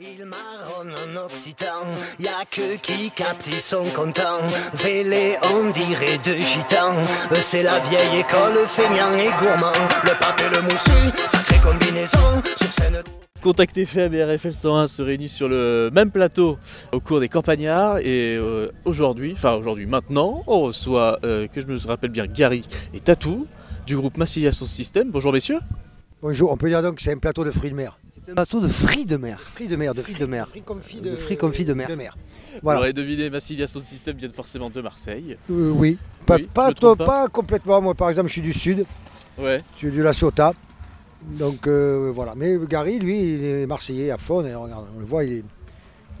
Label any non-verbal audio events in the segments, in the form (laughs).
Il marronne en occitan, y a que qui capte, ils sont contents. Vélé, on dirait de gitans. C'est la vieille école, feignant et gourmand. Le pape et le moussu, sacrée combinaison. Sur scène. Contact FM et RFL 101 se réunissent sur le même plateau au cours des campagnards et euh, aujourd'hui, enfin aujourd'hui maintenant, on reçoit, euh, que je me rappelle bien, Gary et Tatou du groupe Massilia Son System. Bonjour messieurs. Bonjour, on peut dire donc que c'est un plateau de fruits de mer. C'est un bateau de fruits de mer. Fruits de mer, de Fruits de mer. Fruits confits De fruits confits de mer. Vous Voilà. l'aurez deviné, Massilia Son System viennent forcément de Marseille. Euh, oui, pas, Oui, complètement. Moi, par exemple, je suis du sud, Ouais. je suis de la Ciotat. Donc euh, voilà. Mais Gary, lui, il est marseillais à fond. Et regarde, on le voit, il est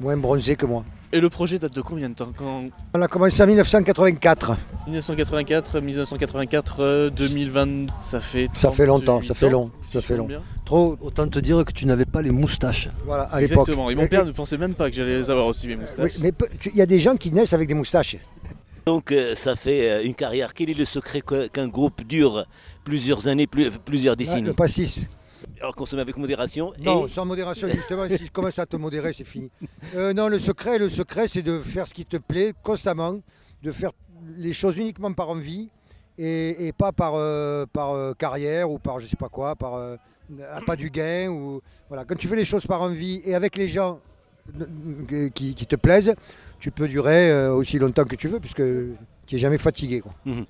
moins bronzé que moi. Et le projet date de combien de temps Quand On a commencé en 1984. 1984, 1984, euh, 2020, ça fait Ça fait longtemps, 38 ça fait ans, long, si ça fait long. bien. Trop. Autant te dire que tu n'avais pas les moustaches. Voilà, à l'époque. Exactement. Et mon père et- ne pensait même pas que j'allais les avoir aussi mes oui, moustaches. mais il y a des gens qui naissent avec des moustaches. Donc euh, ça fait euh, une carrière. Quel est le secret qu'un groupe dure plusieurs années, plus- plusieurs Ah, décennies? le pastis. Alors consommer avec modération. Non, et sans modération, justement, si tu commences à te modérer, c'est fini. Euh, non, le secret, le secret, c'est de faire ce qui te plaît constamment, de faire les choses uniquement par envie et, et pas par, euh, par euh, carrière ou par je sais pas quoi, par à pas du gain. Ou, voilà. Quand tu fais les choses par envie et avec les gens qui, qui te plaisent, tu peux durer aussi longtemps que tu veux puisque tu n'es jamais fatigué. Quoi. Euh,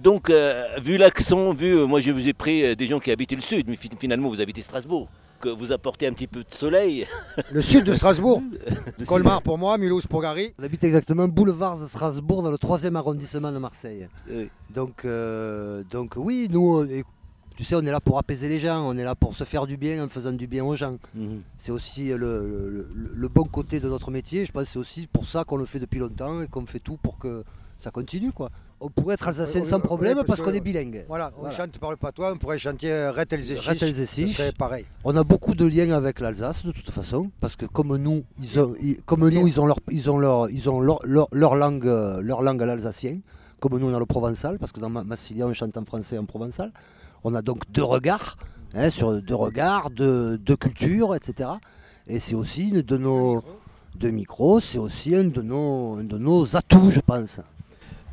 donc, euh, vu l'accent, vu, euh, moi je vous ai pris euh, des gens qui habitaient le sud, mais fi- finalement vous habitez Strasbourg, que vous apportez un petit peu de soleil. Le sud de Strasbourg, (laughs) Colmar pour moi, Mulhouse pour Gary. On habite exactement boulevard de Strasbourg dans le 3e arrondissement de Marseille. Oui. Donc, euh, donc oui, nous, on est- tu sais, on est là pour apaiser les gens, on est là pour se faire du bien en faisant du bien aux gens. Mhm. C'est aussi le- le bon côté de notre métier. Je pense que c'est aussi pour ça qu'on le fait depuis longtemps et qu'on fait tout pour que ça continue. Quoi. On pourrait être alsacien sans problème parce qu'on est bilingue. Voilà, on Voilà. chante par le patois, on pourrait chanter euh, Ret Elzéchich, Ret ce Elzéchich. serait pareil. On a beaucoup de liens avec l'Alsace de toute façon, parce que comme nous, ils ont, ils- comme nous, ils ont leur, ils ont leur, ils ont leur, leur- leur langue, euh, leur langue à l'alsacien. Comme nous, on a le provençal, parce que dans Ma- Massilia, on chante en français et en provençal. On a donc deux regards, hein, sur deux regards, deux, deux cultures, etc. Et c'est aussi une de nos deux micros, c'est aussi un de nos, un de nos atouts, je pense.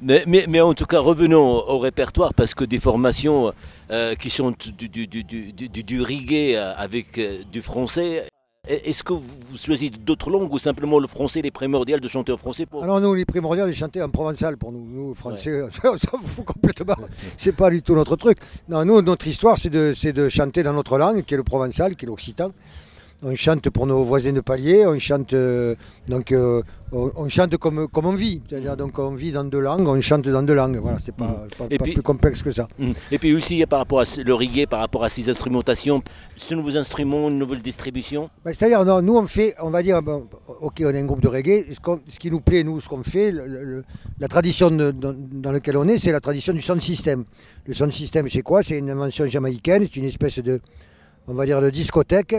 Mais, mais, mais en tout cas, revenons au, au répertoire parce que des formations euh, qui sont du, du, du, du, du, du reggae euh, avec euh, du français, est-ce que vous choisissez d'autres langues ou simplement le français, les primordial de chanter en français pour... Alors nous, les primordiaux, les chanter en provençal pour nous. Nous, français, (laughs) on s'en fout complètement. C'est pas du tout notre truc. Non, nous, notre histoire, c'est de, c'est de chanter dans notre langue, qui est le provençal, qui est l'occitan. On chante pour nos voisins de palier, on chante, euh, donc, euh, on, on chante comme, comme on vit. C'est-à-dire, donc, on vit dans deux langues, on chante dans deux langues. Voilà, c'est pas, pas, Et pas puis- plus complexe que ça. Mhm. Et puis aussi par rapport à le reggae, par rapport à ces instrumentations, ce nouveaux instruments, une nouvelle distribution. Ben, C'est-à-dire, non, nous, on fait, on va dire, bon, ok, on est un groupe de reggae. Ce, qui nous plaît, nous, ce qu'on fait, le- le- la tradition de- dans, dans laquelle on est, c'est la tradition du sound system. Le sound system, c'est quoi? C'est une invention jamaïcaine, c'est une espèce de, on va dire, de discothèque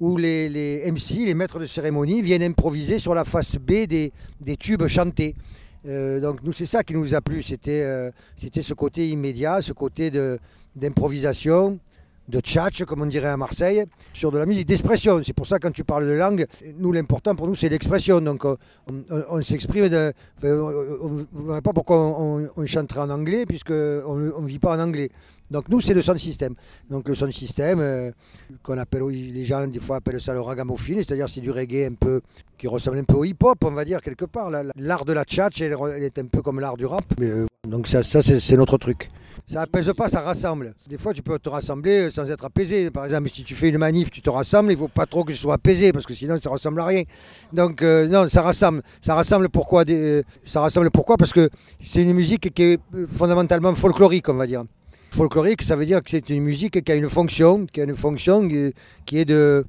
où les, MC, les maîtres de cérémonie, viennent improviser sur la face B des, tubes chantés. Euh, donc nous, c'est ça qui nous a plu. C'était euh, ce côté immédiat, ce côté d'improvisation, de tchatch, comme on dirait à Marseille, sur de la musique d'expression. C'est pour ça, quand tu parles de langue, nous, l'important pour nous, c'est l'expression. Donc, on, on- s'exprime. de- on ne voit pas pourquoi on, on- chanterait en anglais, puisqu'on ne vit pas en anglais. Donc, nous, c'est le sound system. Donc, le sound system, euh, qu'on appelle, les gens, des fois, appellent ça le ragamuffin, c'est-à-dire c'est du reggae un peu qui ressemble un peu au hip-hop, on va dire, quelque part. La- la- L'art de la tchatch, elle, est un peu comme l'art du rap. Euh, donc, ça, ça c'est notre truc. Ça apaise pas, ça rassemble. Des fois, tu peux te rassembler sans être apaisé. Par exemple, si tu fais une manif, tu te rassembles, il ne faut pas trop que je sois apaisé parce que sinon, ça ressemble à rien. Donc, euh, non, ça rassemble. Ça rassemble pourquoi euh, Ça rassemble pourquoi? Parce que c'est une musique qui est euh, fondamentalement folklorique, on va dire. Folklorique, ça veut dire que c'est une musique qui a une fonction, qui a une fonction euh, qui est de,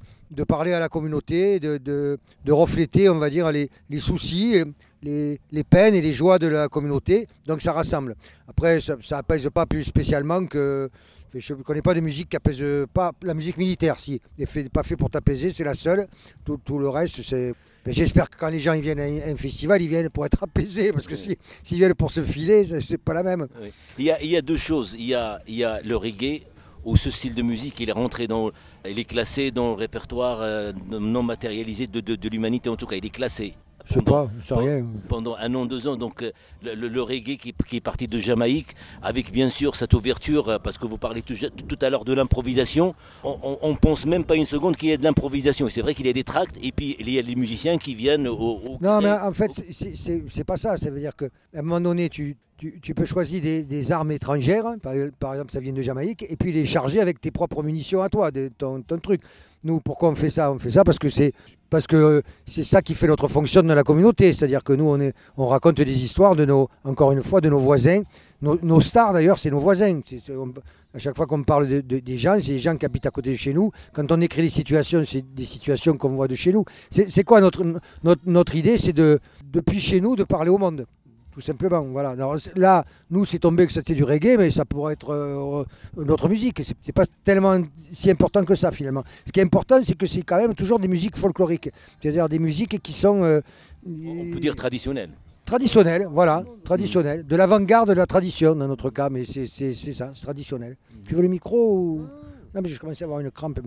parler à la communauté, de, refléter, on va dire, les soucis, les, les peines et les joies de la communauté. Donc ça rassemble. Après, ça n'apaise pas plus spécialement que. Je ne connais pas de musique qui apaise pas. La musique militaire, si, n'est fait, pas fait pour t'apaiser, c'est la seule. Tout, tout le reste, c'est. Mais j'espère que quand les gens ils viennent à un, festival, ils viennent pour être apaisés, parce que s'ils si, viennent pour se filer, c'est pas la même. Oui. Il, y a, il y a deux choses. Il y a, il y a le reggae où ce style de musique il est rentré dans, il est classé dans le répertoire euh, non matérialisé de, de- de l'humanité en tout cas, il est classé. Je sais Pendant- pas, je sais rien. pendant un an, deux ans. Donc euh, le, le- le reggae qui, qui est parti de Jamaïque, avec bien sûr cette ouverture, euh, parce que vous parlez tout, tout à l'heure de l'improvisation, on, on, on pense même pas une seconde qu'il y ait de l'improvisation. Et c'est vrai qu'il y a des tracts, et puis il y a les musiciens qui viennent au... au- Non, mais en fait, c'est pas ça. Ça veut dire qu'à un moment donné, tu, tu, peux choisir des, armes étrangères. hein. Par, exemple, ça vient de Jamaïque. Et puis les charger avec tes propres munitions à toi, de ton, truc. Nous, pourquoi on fait ça? On fait ça parce que c'est parce que euh, c'est ça qui fait notre fonction dans la communauté. C'est-à-dire que nous, on, raconte des histoires de nos, encore une fois, de nos voisins. Nos, stars, d'ailleurs, c'est nos voisins. À chaque fois qu'on parle de, de- des gens, c'est des gens qui habitent à côté de chez nous. Quand on écrit des situations, c'est des situations qu'on voit de chez nous. C'est quoi notre, notre, notre idée? C'est de, depuis chez nous, de parler au monde. Tout simplement. Voilà. Alors, là, nous, c'est tombé que c'était du reggae, mais ça pourrait être euh, notre musique. C'est pas tellement si important que ça, finalement. Ce qui est important, c'est que c'est quand même toujours des musiques folkloriques. C'est-à-dire des musiques qui sont. euh, On peut dire traditionnel. Traditionnel, voilà, traditionnel. De l'avant-garde de la tradition dans notre cas, mais c'est ça, c'est traditionnel. Tu veux le micro ou... Non, mais je commence à avoir une crampe.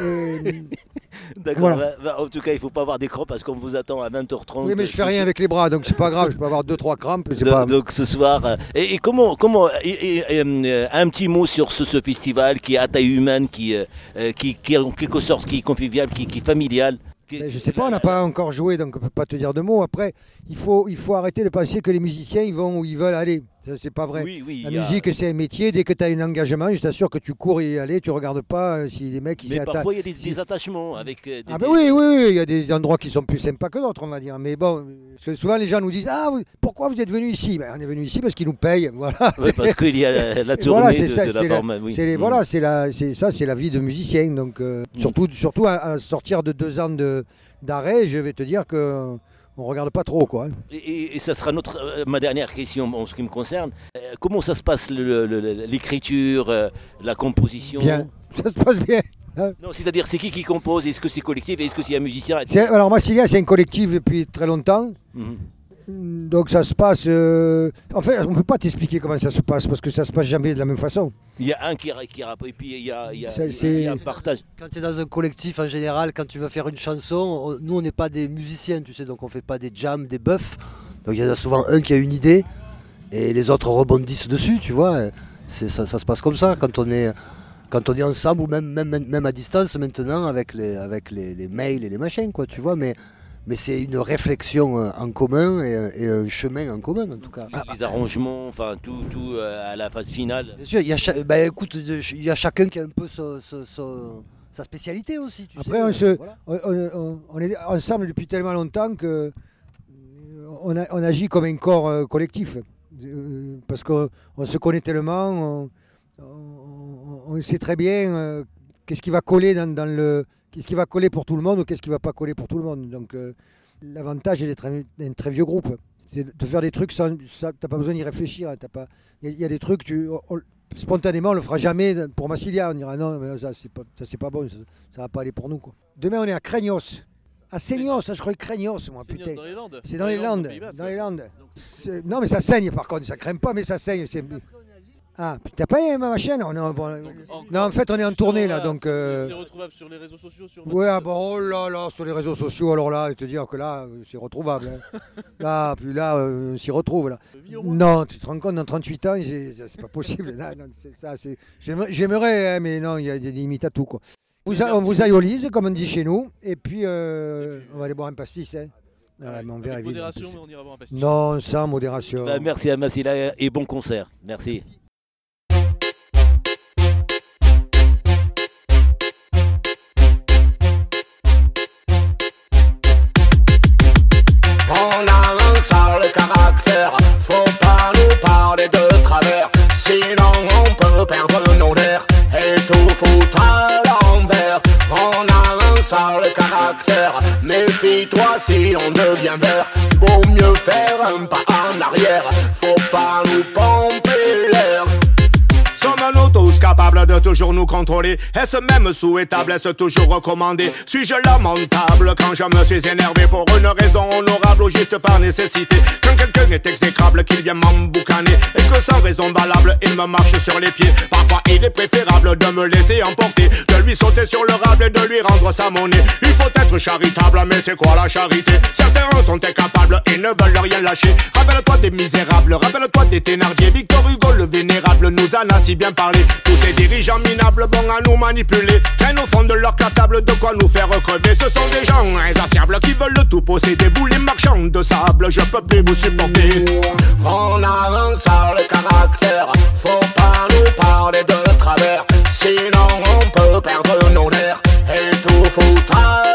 Euh, (laughs) D'accord. Voilà. bah, bah, en tout cas, il ne faut pas avoir d'écran parce qu'on vous attend à 20h30. oui, mais je fais rien avec les bras, donc c'est pas grave. Je peux avoir deux, trois crampes. c'est Donc, pas- donc ce soir, euh, et, et comment, comment et- et- et, euh, un petit mot sur ce, ce festival qui est à taille humaine, qui, euh, qui, qui est en quelque sorte qui est convivial, qui, qui est familial? Ben, je sais pas, on n'a pas encore joué, donc on peut pas te dire de mots. Après, il faut, il faut arrêter de penser que les musiciens ils vont où ils veulent aller. C'est pas vrai. Oui, oui. La a- musique, c'est un métier. Dès que tu as un engagement, je t'assure que tu cours y aller, tu regardes pas euh, si les mecs ils Mais s'y parfois, il y a des, attachements avec. euh, des- Ah ben des- oui, oui, oui, il y a des endroits qui sont plus sympas que d'autres, on va dire. Mais bon, parce que souvent les gens nous disent Ah, vous- pourquoi vous êtes venu ici ben, On est venu ici parce qu'ils nous payent. (laughs) Voilà. Ouais, parce qu'il y a la, tournée voilà, de, ça, de la c'est la- forme. oui. C'est les- voilà, c'est ça, c'est la vie de musicien. Donc euh, Mm. surtout, surtout à, à sortir de deux ans de d'arrêt, je vais te dire que on regarde pas trop quoi. Et, et- et ça sera notre, euh, ma dernière question en ce qui me concerne. Euh, comment ça se passe l'écriture, euh, la composition? Bien, (laughs) ça se passe bien. Non, c'est-à-dire c'est qui qui compose? Est-ce que c'est collectif? Est-ce que c'est un musicien? Alors Massilia, c'est un collectif depuis très longtemps. Mhm. Donc ça se passe. euh, En fait, on peut pas t'expliquer comment ça se passe parce que ça se passe jamais de la même façon. Il y a un qui, qui rappe et puis il y a, il y a- Ça, il y un partage. Quand tu es dans un collectif en général, quand tu veux faire une chanson, on- nous on n'est pas des musiciens, tu sais, donc on fait pas des jams, des buffs. Donc il y en a souvent un qui a une idée et les autres rebondissent dessus, tu vois. Ça, ça se passe comme ça quand on est, quand on est ensemble ou même, même, même à distance maintenant avec, les, avec les, les mails et les machins, quoi, tu vois. Mais, mais c'est une réflexion euh, en commun et, un- et un chemin en commun en tout cas. Les, arrangements, enfin tout, tout euh, à la phase finale. Bien sûr, il y a, cha- bah, écoute, il y a chacun qui a un peu sa- sa- sa- sa spécialité aussi. Tu Après, sais, on, se, voilà. on, on- on est ensemble depuis tellement longtemps que euh, on, a- on agit comme un corps euh, collectif. Euh, parce qu'on on se connaît tellement, on, on- on sait très bien euh, qu'est-ce qui va coller dans, dans le, qu'est-ce qui va coller pour tout le monde ou qu'est-ce qui va pas coller pour tout le monde? Donc euh, l'avantage est d'être un, un très vieux groupe, c'est de faire des trucs sans, ça, t'as pas besoin d'y réfléchir. hein, t'as pas, il y, a- il y a des trucs, tu, on- spontanément, on le fera jamais pour Massilia. On dira non, mais ça c'est pas, ça c'est pas bon, ça, ça va pas aller pour nous quoi. Demain on est à Craignos. À Seignos, ça, je crois Craignos, moi, C'est putain. dans les Landes. C'est dans les Landes. Basque, Dans les Landes. C'est- Non, mais ça saigne par contre, ça crème pas, mais ça saigne. c'est- Ah, t'as pas aimé ma chaîne on est en- bon, encore- Non, en fait, on est en tournée là, donc. euh, C'est retrouvable sur les réseaux sociaux. Sur Ouais, ah bon, oh là là, sur les réseaux sociaux, alors là, te dire que là, euh, c'est retrouvable. hein. (laughs) là, puis là, euh, on s'y retrouve là. Non, tu te rends compte, dans 38 ans, c'est pas possible. J'aimerais, hein, mais non, il y a des limites à tout. Quoi. Vous, a- on vous aïolise, comme on dit chez nous, et puis, euh, on va aller boire un pastis. Hein. Ah Ouais, ouais, mais on verra Avec vite, en modération, plus. mais on ira voir un pastis. Non, sans modération. Bah, merci à Massila et bon concert. Merci. Nerfs et tout foutre à l'envers. On a un sale caractère, méfie-toi si on devient vert, vaut mieux faire un pas en arrière, faut pas nous pomper l'air. Sommes un auto tous capables de toujours nous contrôler? Est-ce même souhaitable, est-ce toujours recommandé? Suis-je lamentable quand je me suis énervé pour une raison honorable ou juste par nécessité? Quand quelqu'un est exécrable, qu'il vient m'emboucaner. Et que sans raison valable, il me marche sur les pieds. Parfois il est préférable de me laisser emporter De lui sauter sur le rable et de lui rendre sa monnaie. Il faut être charitable, mais c'est quoi la charité? Certains sont incapables et ne veulent rien lâcher. Rappelle-toi des misérables, rappelle-toi des Thénardier Victor Hugo le vénérable nous en a si bien parlé. Tous ces dirigeants minables, bons à nous manipuler. Traînent au fond de leur cartable de quoi nous faire crever. Ce sont des gens insatiables qui veulent tout posséder. Vous les marchands de sable, je peux plus vous supporter On a un sale caractère, faut pas nous parler de travers. Sinon on peut perdre nos nerfs et tout foutre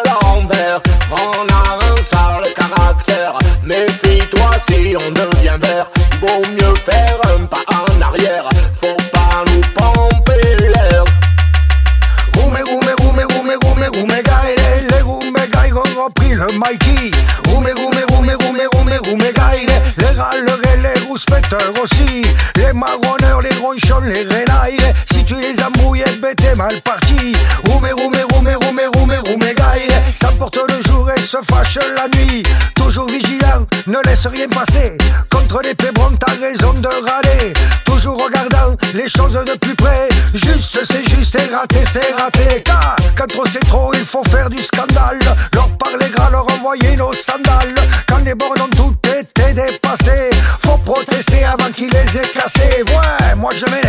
tu les embrouilles, ben t'es mal parti. Rume, rume, rume, rume, rume, rume, gaire, ça porte le jour et se fâche la nuit. Toujours vigilant, ne laisse rien passer. Contre les pébrons, t'as raison de râler. Toujours regardant les choses de plus près. Juste, c'est juste et raté, c'est raté. Car quand trop c'est trop, il faut faire du scandale. Leur parler gras, leur envoyer nos sandales. Quand les bornes ont tout été dépassées, faut protester avant qu'ils les aient cassés. Ouais, moi je m'énerve,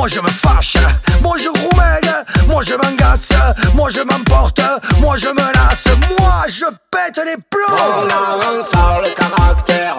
moi je me fâche, moi je roumègue, moi je m'engace, moi je m'emporte, moi je menace, moi je pète les plombs. On a caractère,